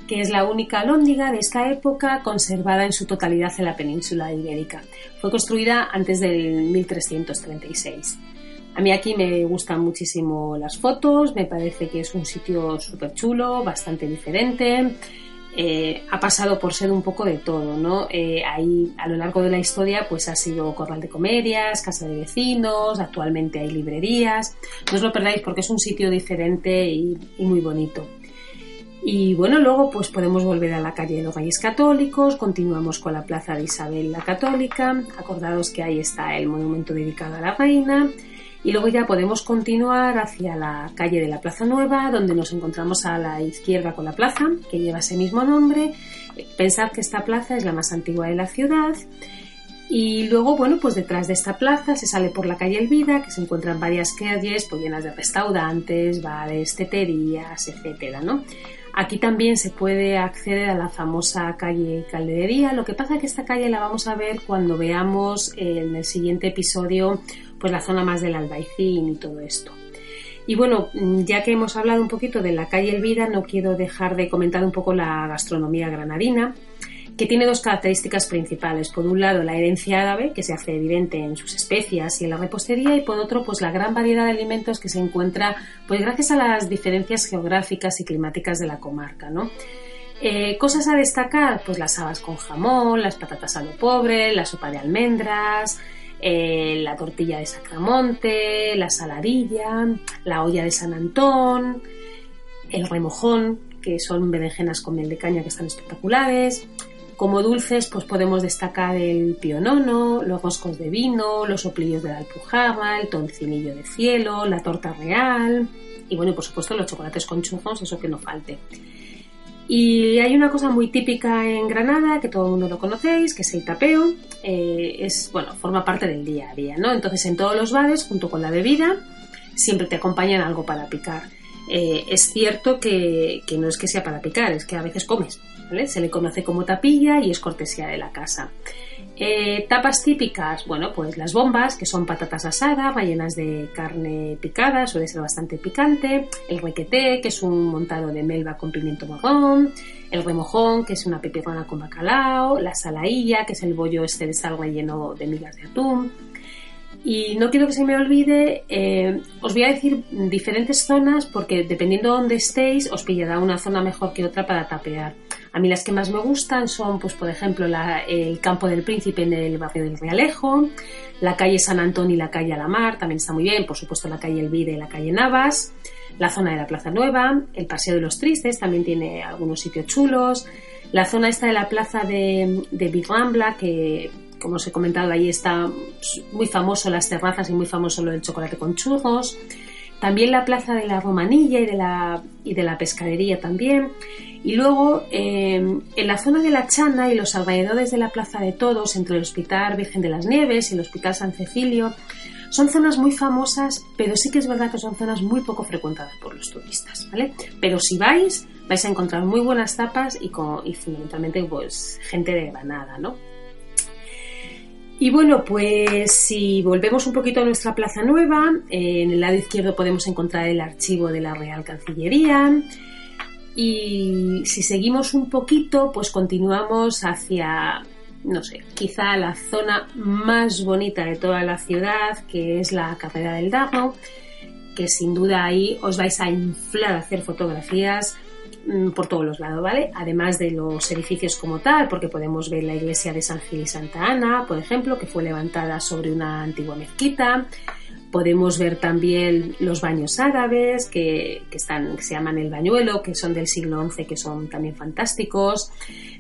que es la única alhóndiga de esta época conservada en su totalidad en la península ibérica. Fue construida antes del 1336. A mí aquí me gustan muchísimo las fotos, me parece que es un sitio súper chulo, bastante diferente. eh, ha pasado por ser un poco de todo, ¿no? Eh, ahí a lo largo de la historia pues ha sido corral de comedias, casa de vecinos, actualmente hay librerías. No os lo perdáis porque es un sitio diferente y, muy bonito. Y bueno, luego pues podemos volver a la calle de los Reyes Católicos, continuamos con la plaza de Isabel la Católica, acordados que ahí está el monumento dedicado a la reina, y luego ya podemos continuar hacia la calle de la Plaza Nueva, donde nos encontramos a la izquierda con la plaza, que lleva ese mismo nombre. Pensad que esta plaza es la más antigua de la ciudad. Y luego, bueno, pues detrás de esta plaza se sale por la calle Elvira, que se encuentran varias calles pues, llenas de restaurantes, bares, teterías, etcétera, ¿no? Aquí también se puede acceder a la famosa calle Calderería. Lo que pasa es que esta calle la vamos a ver cuando veamos en el siguiente episodio pues la zona más del Albaicín y todo esto. Y bueno, ya que hemos hablado un poquito de la calle Elvira, no quiero dejar de comentar un poco la gastronomía granadina, que tiene dos características principales. Por un lado, la herencia árabe, que se hace evidente en sus especias y en la repostería, y por otro, pues la gran variedad de alimentos que se encuentra, pues gracias a las diferencias geográficas y climáticas de la comarca, ¿no? Eh, cosas a destacar, pues las habas con jamón, las patatas a lo pobre, la sopa de almendras, eh, la tortilla de Sacramonte, la saladilla, la olla de San Antón, el remojón, que son berenjenas con miel de caña que están espectaculares. Como dulces, pues podemos destacar el pionono, los roscos de vino, los soplillos de la alpujarra, el toncinillo de cielo, la torta real y bueno, por supuesto los chocolates con churros, eso que no falte. Y hay una cosa muy típica en Granada, que todo el mundo lo conocéis, que es el tapeo. Eh, es, bueno, forma parte del día a día, ¿no? Entonces en todos los bares, junto con la bebida, siempre te acompañan algo para picar. Eh, es cierto que, que, no es que sea para picar, es que a veces comes, ¿vale? Se le conoce como tapilla y es cortesía de la casa. Eh, tapas típicas, bueno, pues las bombas, que son patatas asadas, rellenas de carne picada, suele ser bastante picante. El requeté, que es un montado de melva con pimiento morrón. El remojón, que es una pepirrona con bacalao. La salailla, que es el bollo este de sal relleno de migas de atún. Y no quiero que se me olvide, eh, os voy a decir diferentes zonas porque dependiendo de dónde estéis os pillará una zona mejor que otra para tapear. A mí las que más me gustan son, pues por ejemplo, el Campo del Príncipe en el barrio del Realejo, la calle San Antón y la calle Alamar, también está muy bien, por supuesto la calle Elvira y la calle Navas, la zona de la Plaza Nueva, el Paseo de los Tristes también tiene algunos sitios chulos, la zona esta de la Plaza de, de Big Rambla, que como os he comentado, ahí está muy famoso las terrazas y muy famoso lo del chocolate con churros. También la plaza de la Romanilla y de la, y de la pescadería también. Y luego em, en la zona de la Chana y los alrededores de la Plaza de Todos, entre el Hospital Virgen de las Nieves y el Hospital San Cecilio, son zonas muy famosas, pero sí que es verdad que son zonas muy poco frecuentadas por los turistas, ¿vale? Pero si vais, vais a encontrar muy buenas tapas y, con, y fundamentalmente pues gente de Granada, ¿no? Y bueno, pues si volvemos un poquito a nuestra Plaza Nueva, en el lado izquierdo podemos encontrar el archivo de la Real Cancillería. Y si seguimos un poquito, pues continuamos hacia, no sé, quizá la zona más bonita de toda la ciudad, que es la Carrera del Darro, que sin duda ahí os vais a inflar a hacer fotografías Mm, por todos los lados, ¿vale? Además de los edificios como tal, porque podemos ver la iglesia de San Gil y Santa Ana, por ejemplo, que fue levantada sobre una antigua mezquita. Podemos ver también los baños árabes, que, están, que se llaman el bañuelo, que son del siglo XI, que son también fantásticos.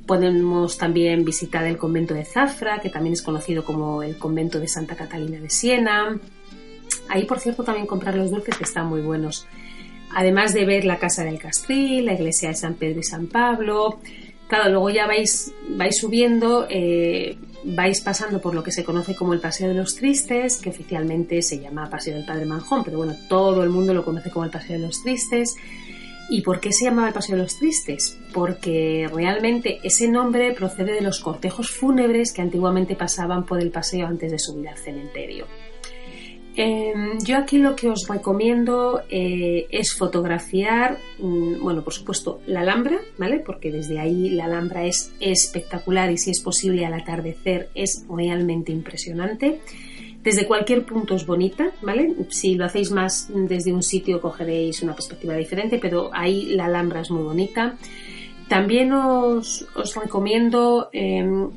Podemos también visitar el convento de Zafra, que también es conocido como el convento de Santa Catalina de Siena. Ahí, por cierto, también comprar los dulces que están muy buenos además de ver la casa del Castril, la iglesia de San Pedro y San Pablo. Claro, luego ya vais, vais subiendo, eh, vais pasando por lo que se conoce como el Paseo de los Tristes, que oficialmente se llama Paseo del Padre Manjón, pero bueno, todo el mundo lo conoce como el Paseo de los Tristes. ¿Y por qué se llamaba el Paseo de los Tristes? Porque realmente ese nombre procede de los cortejos fúnebres que antiguamente pasaban por el paseo antes de subir al cementerio. Em, yo aquí lo que os recomiendo eh, es fotografiar, mm, bueno, por supuesto, la Alhambra, ¿vale? Porque desde ahí la Alhambra es espectacular y si es posible al atardecer es realmente impresionante. Desde cualquier punto es bonita, ¿vale? Si lo hacéis más desde un sitio cogeréis una perspectiva diferente, pero ahí la Alhambra es muy bonita. También os, os recomiendo eh,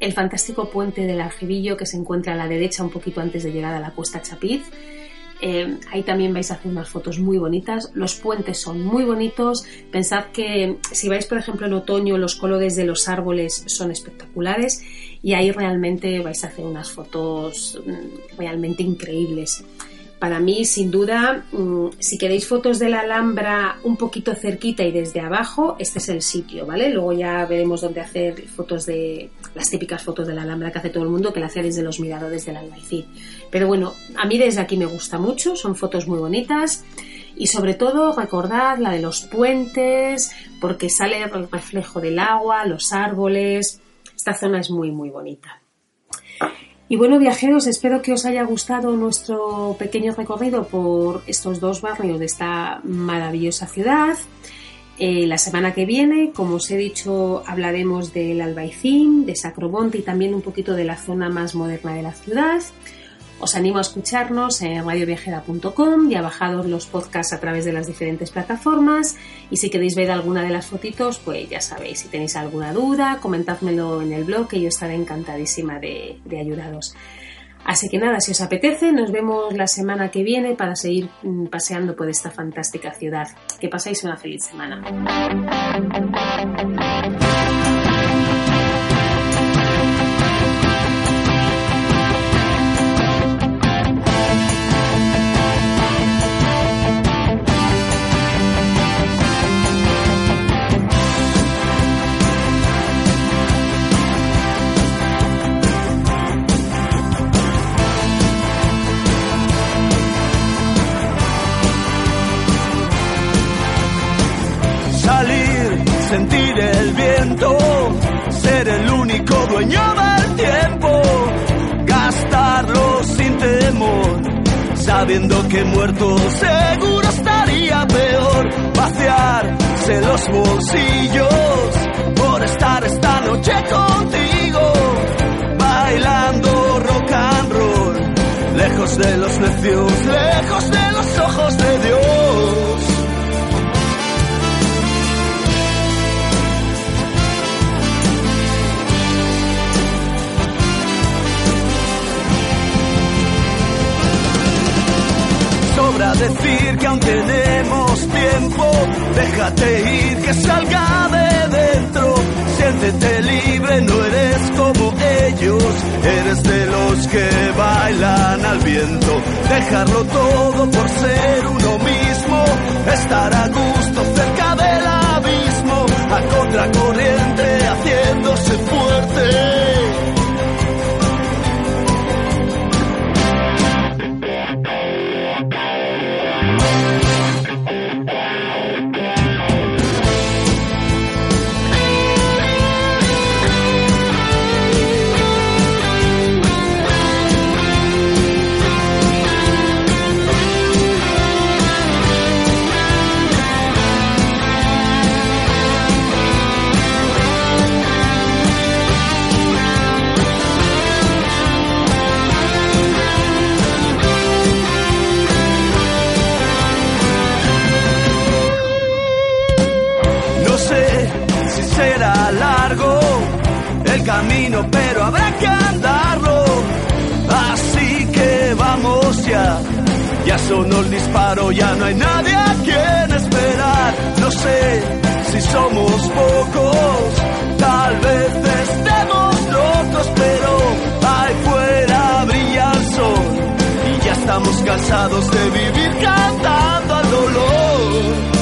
el fantástico puente del Aljebillo que se encuentra a la derecha un poquito antes de llegar a la Cuesta Chapiz. Eh, ahí también vais a hacer unas fotos muy bonitas. Los puentes son muy bonitos. Pensad que si vais, por ejemplo, en otoño, los colores de los árboles son espectaculares y ahí realmente vais a hacer unas fotos mm, realmente increíbles. Para mí, sin duda, mm, si queréis fotos de la Alhambra un poquito cerquita y desde abajo, este es el sitio, ¿vale? Luego ya veremos dónde hacer fotos de las típicas fotos de la Alhambra que hace todo el mundo, que la hace desde los miradores del Albaicín. Pero bueno, a mí desde aquí me gusta mucho, son fotos muy bonitas. Y sobre todo recordad la de los puentes, porque sale el reflejo del agua, los árboles. Esta zona es muy, muy bonita. Y bueno, viajeros, espero que os haya gustado nuestro pequeño recorrido por estos dos barrios de esta maravillosa ciudad. Eh, la semana que viene, como os he dicho, hablaremos del Albaicín, de Sacromonte y también un poquito de la zona más moderna de la ciudad. Os animo a escucharnos en radioviajera.com y a bajaros los podcasts a través de las diferentes plataformas. Y si queréis ver alguna de las fotitos, pues ya sabéis, si tenéis alguna duda, comentádmelo en el blog que yo estaré encantadísima de, de ayudaros. Así que nada, si os apetece, nos vemos la semana que viene para seguir mm, paseando por esta fantástica ciudad. Que paséis una feliz semana. Dueño del tiempo, gastarlo sin temor, sabiendo que muerto seguro estaría peor, vaciarse los bolsillos por estar esta noche contigo, bailando rock and roll, lejos de los necios, lejos de los ojos de Dios. Decir que aún tenemos tiempo. Déjate ir, que salga de dentro. Siéntete libre, no eres como ellos. Eres de los que bailan al viento. Dejarlo todo por ser uno mismo. Estar a gusto cerca del abismo. A contracorriente, haciéndose fuerte. Camino, pero habrá que andarlo. Así que vamos ya. Ya sonó el disparo, ya no hay nadie a quien esperar. No sé si somos pocos, tal vez estemos locos, pero ahí fuera brilla el sol. Y ya estamos cansados de vivir cantando al dolor.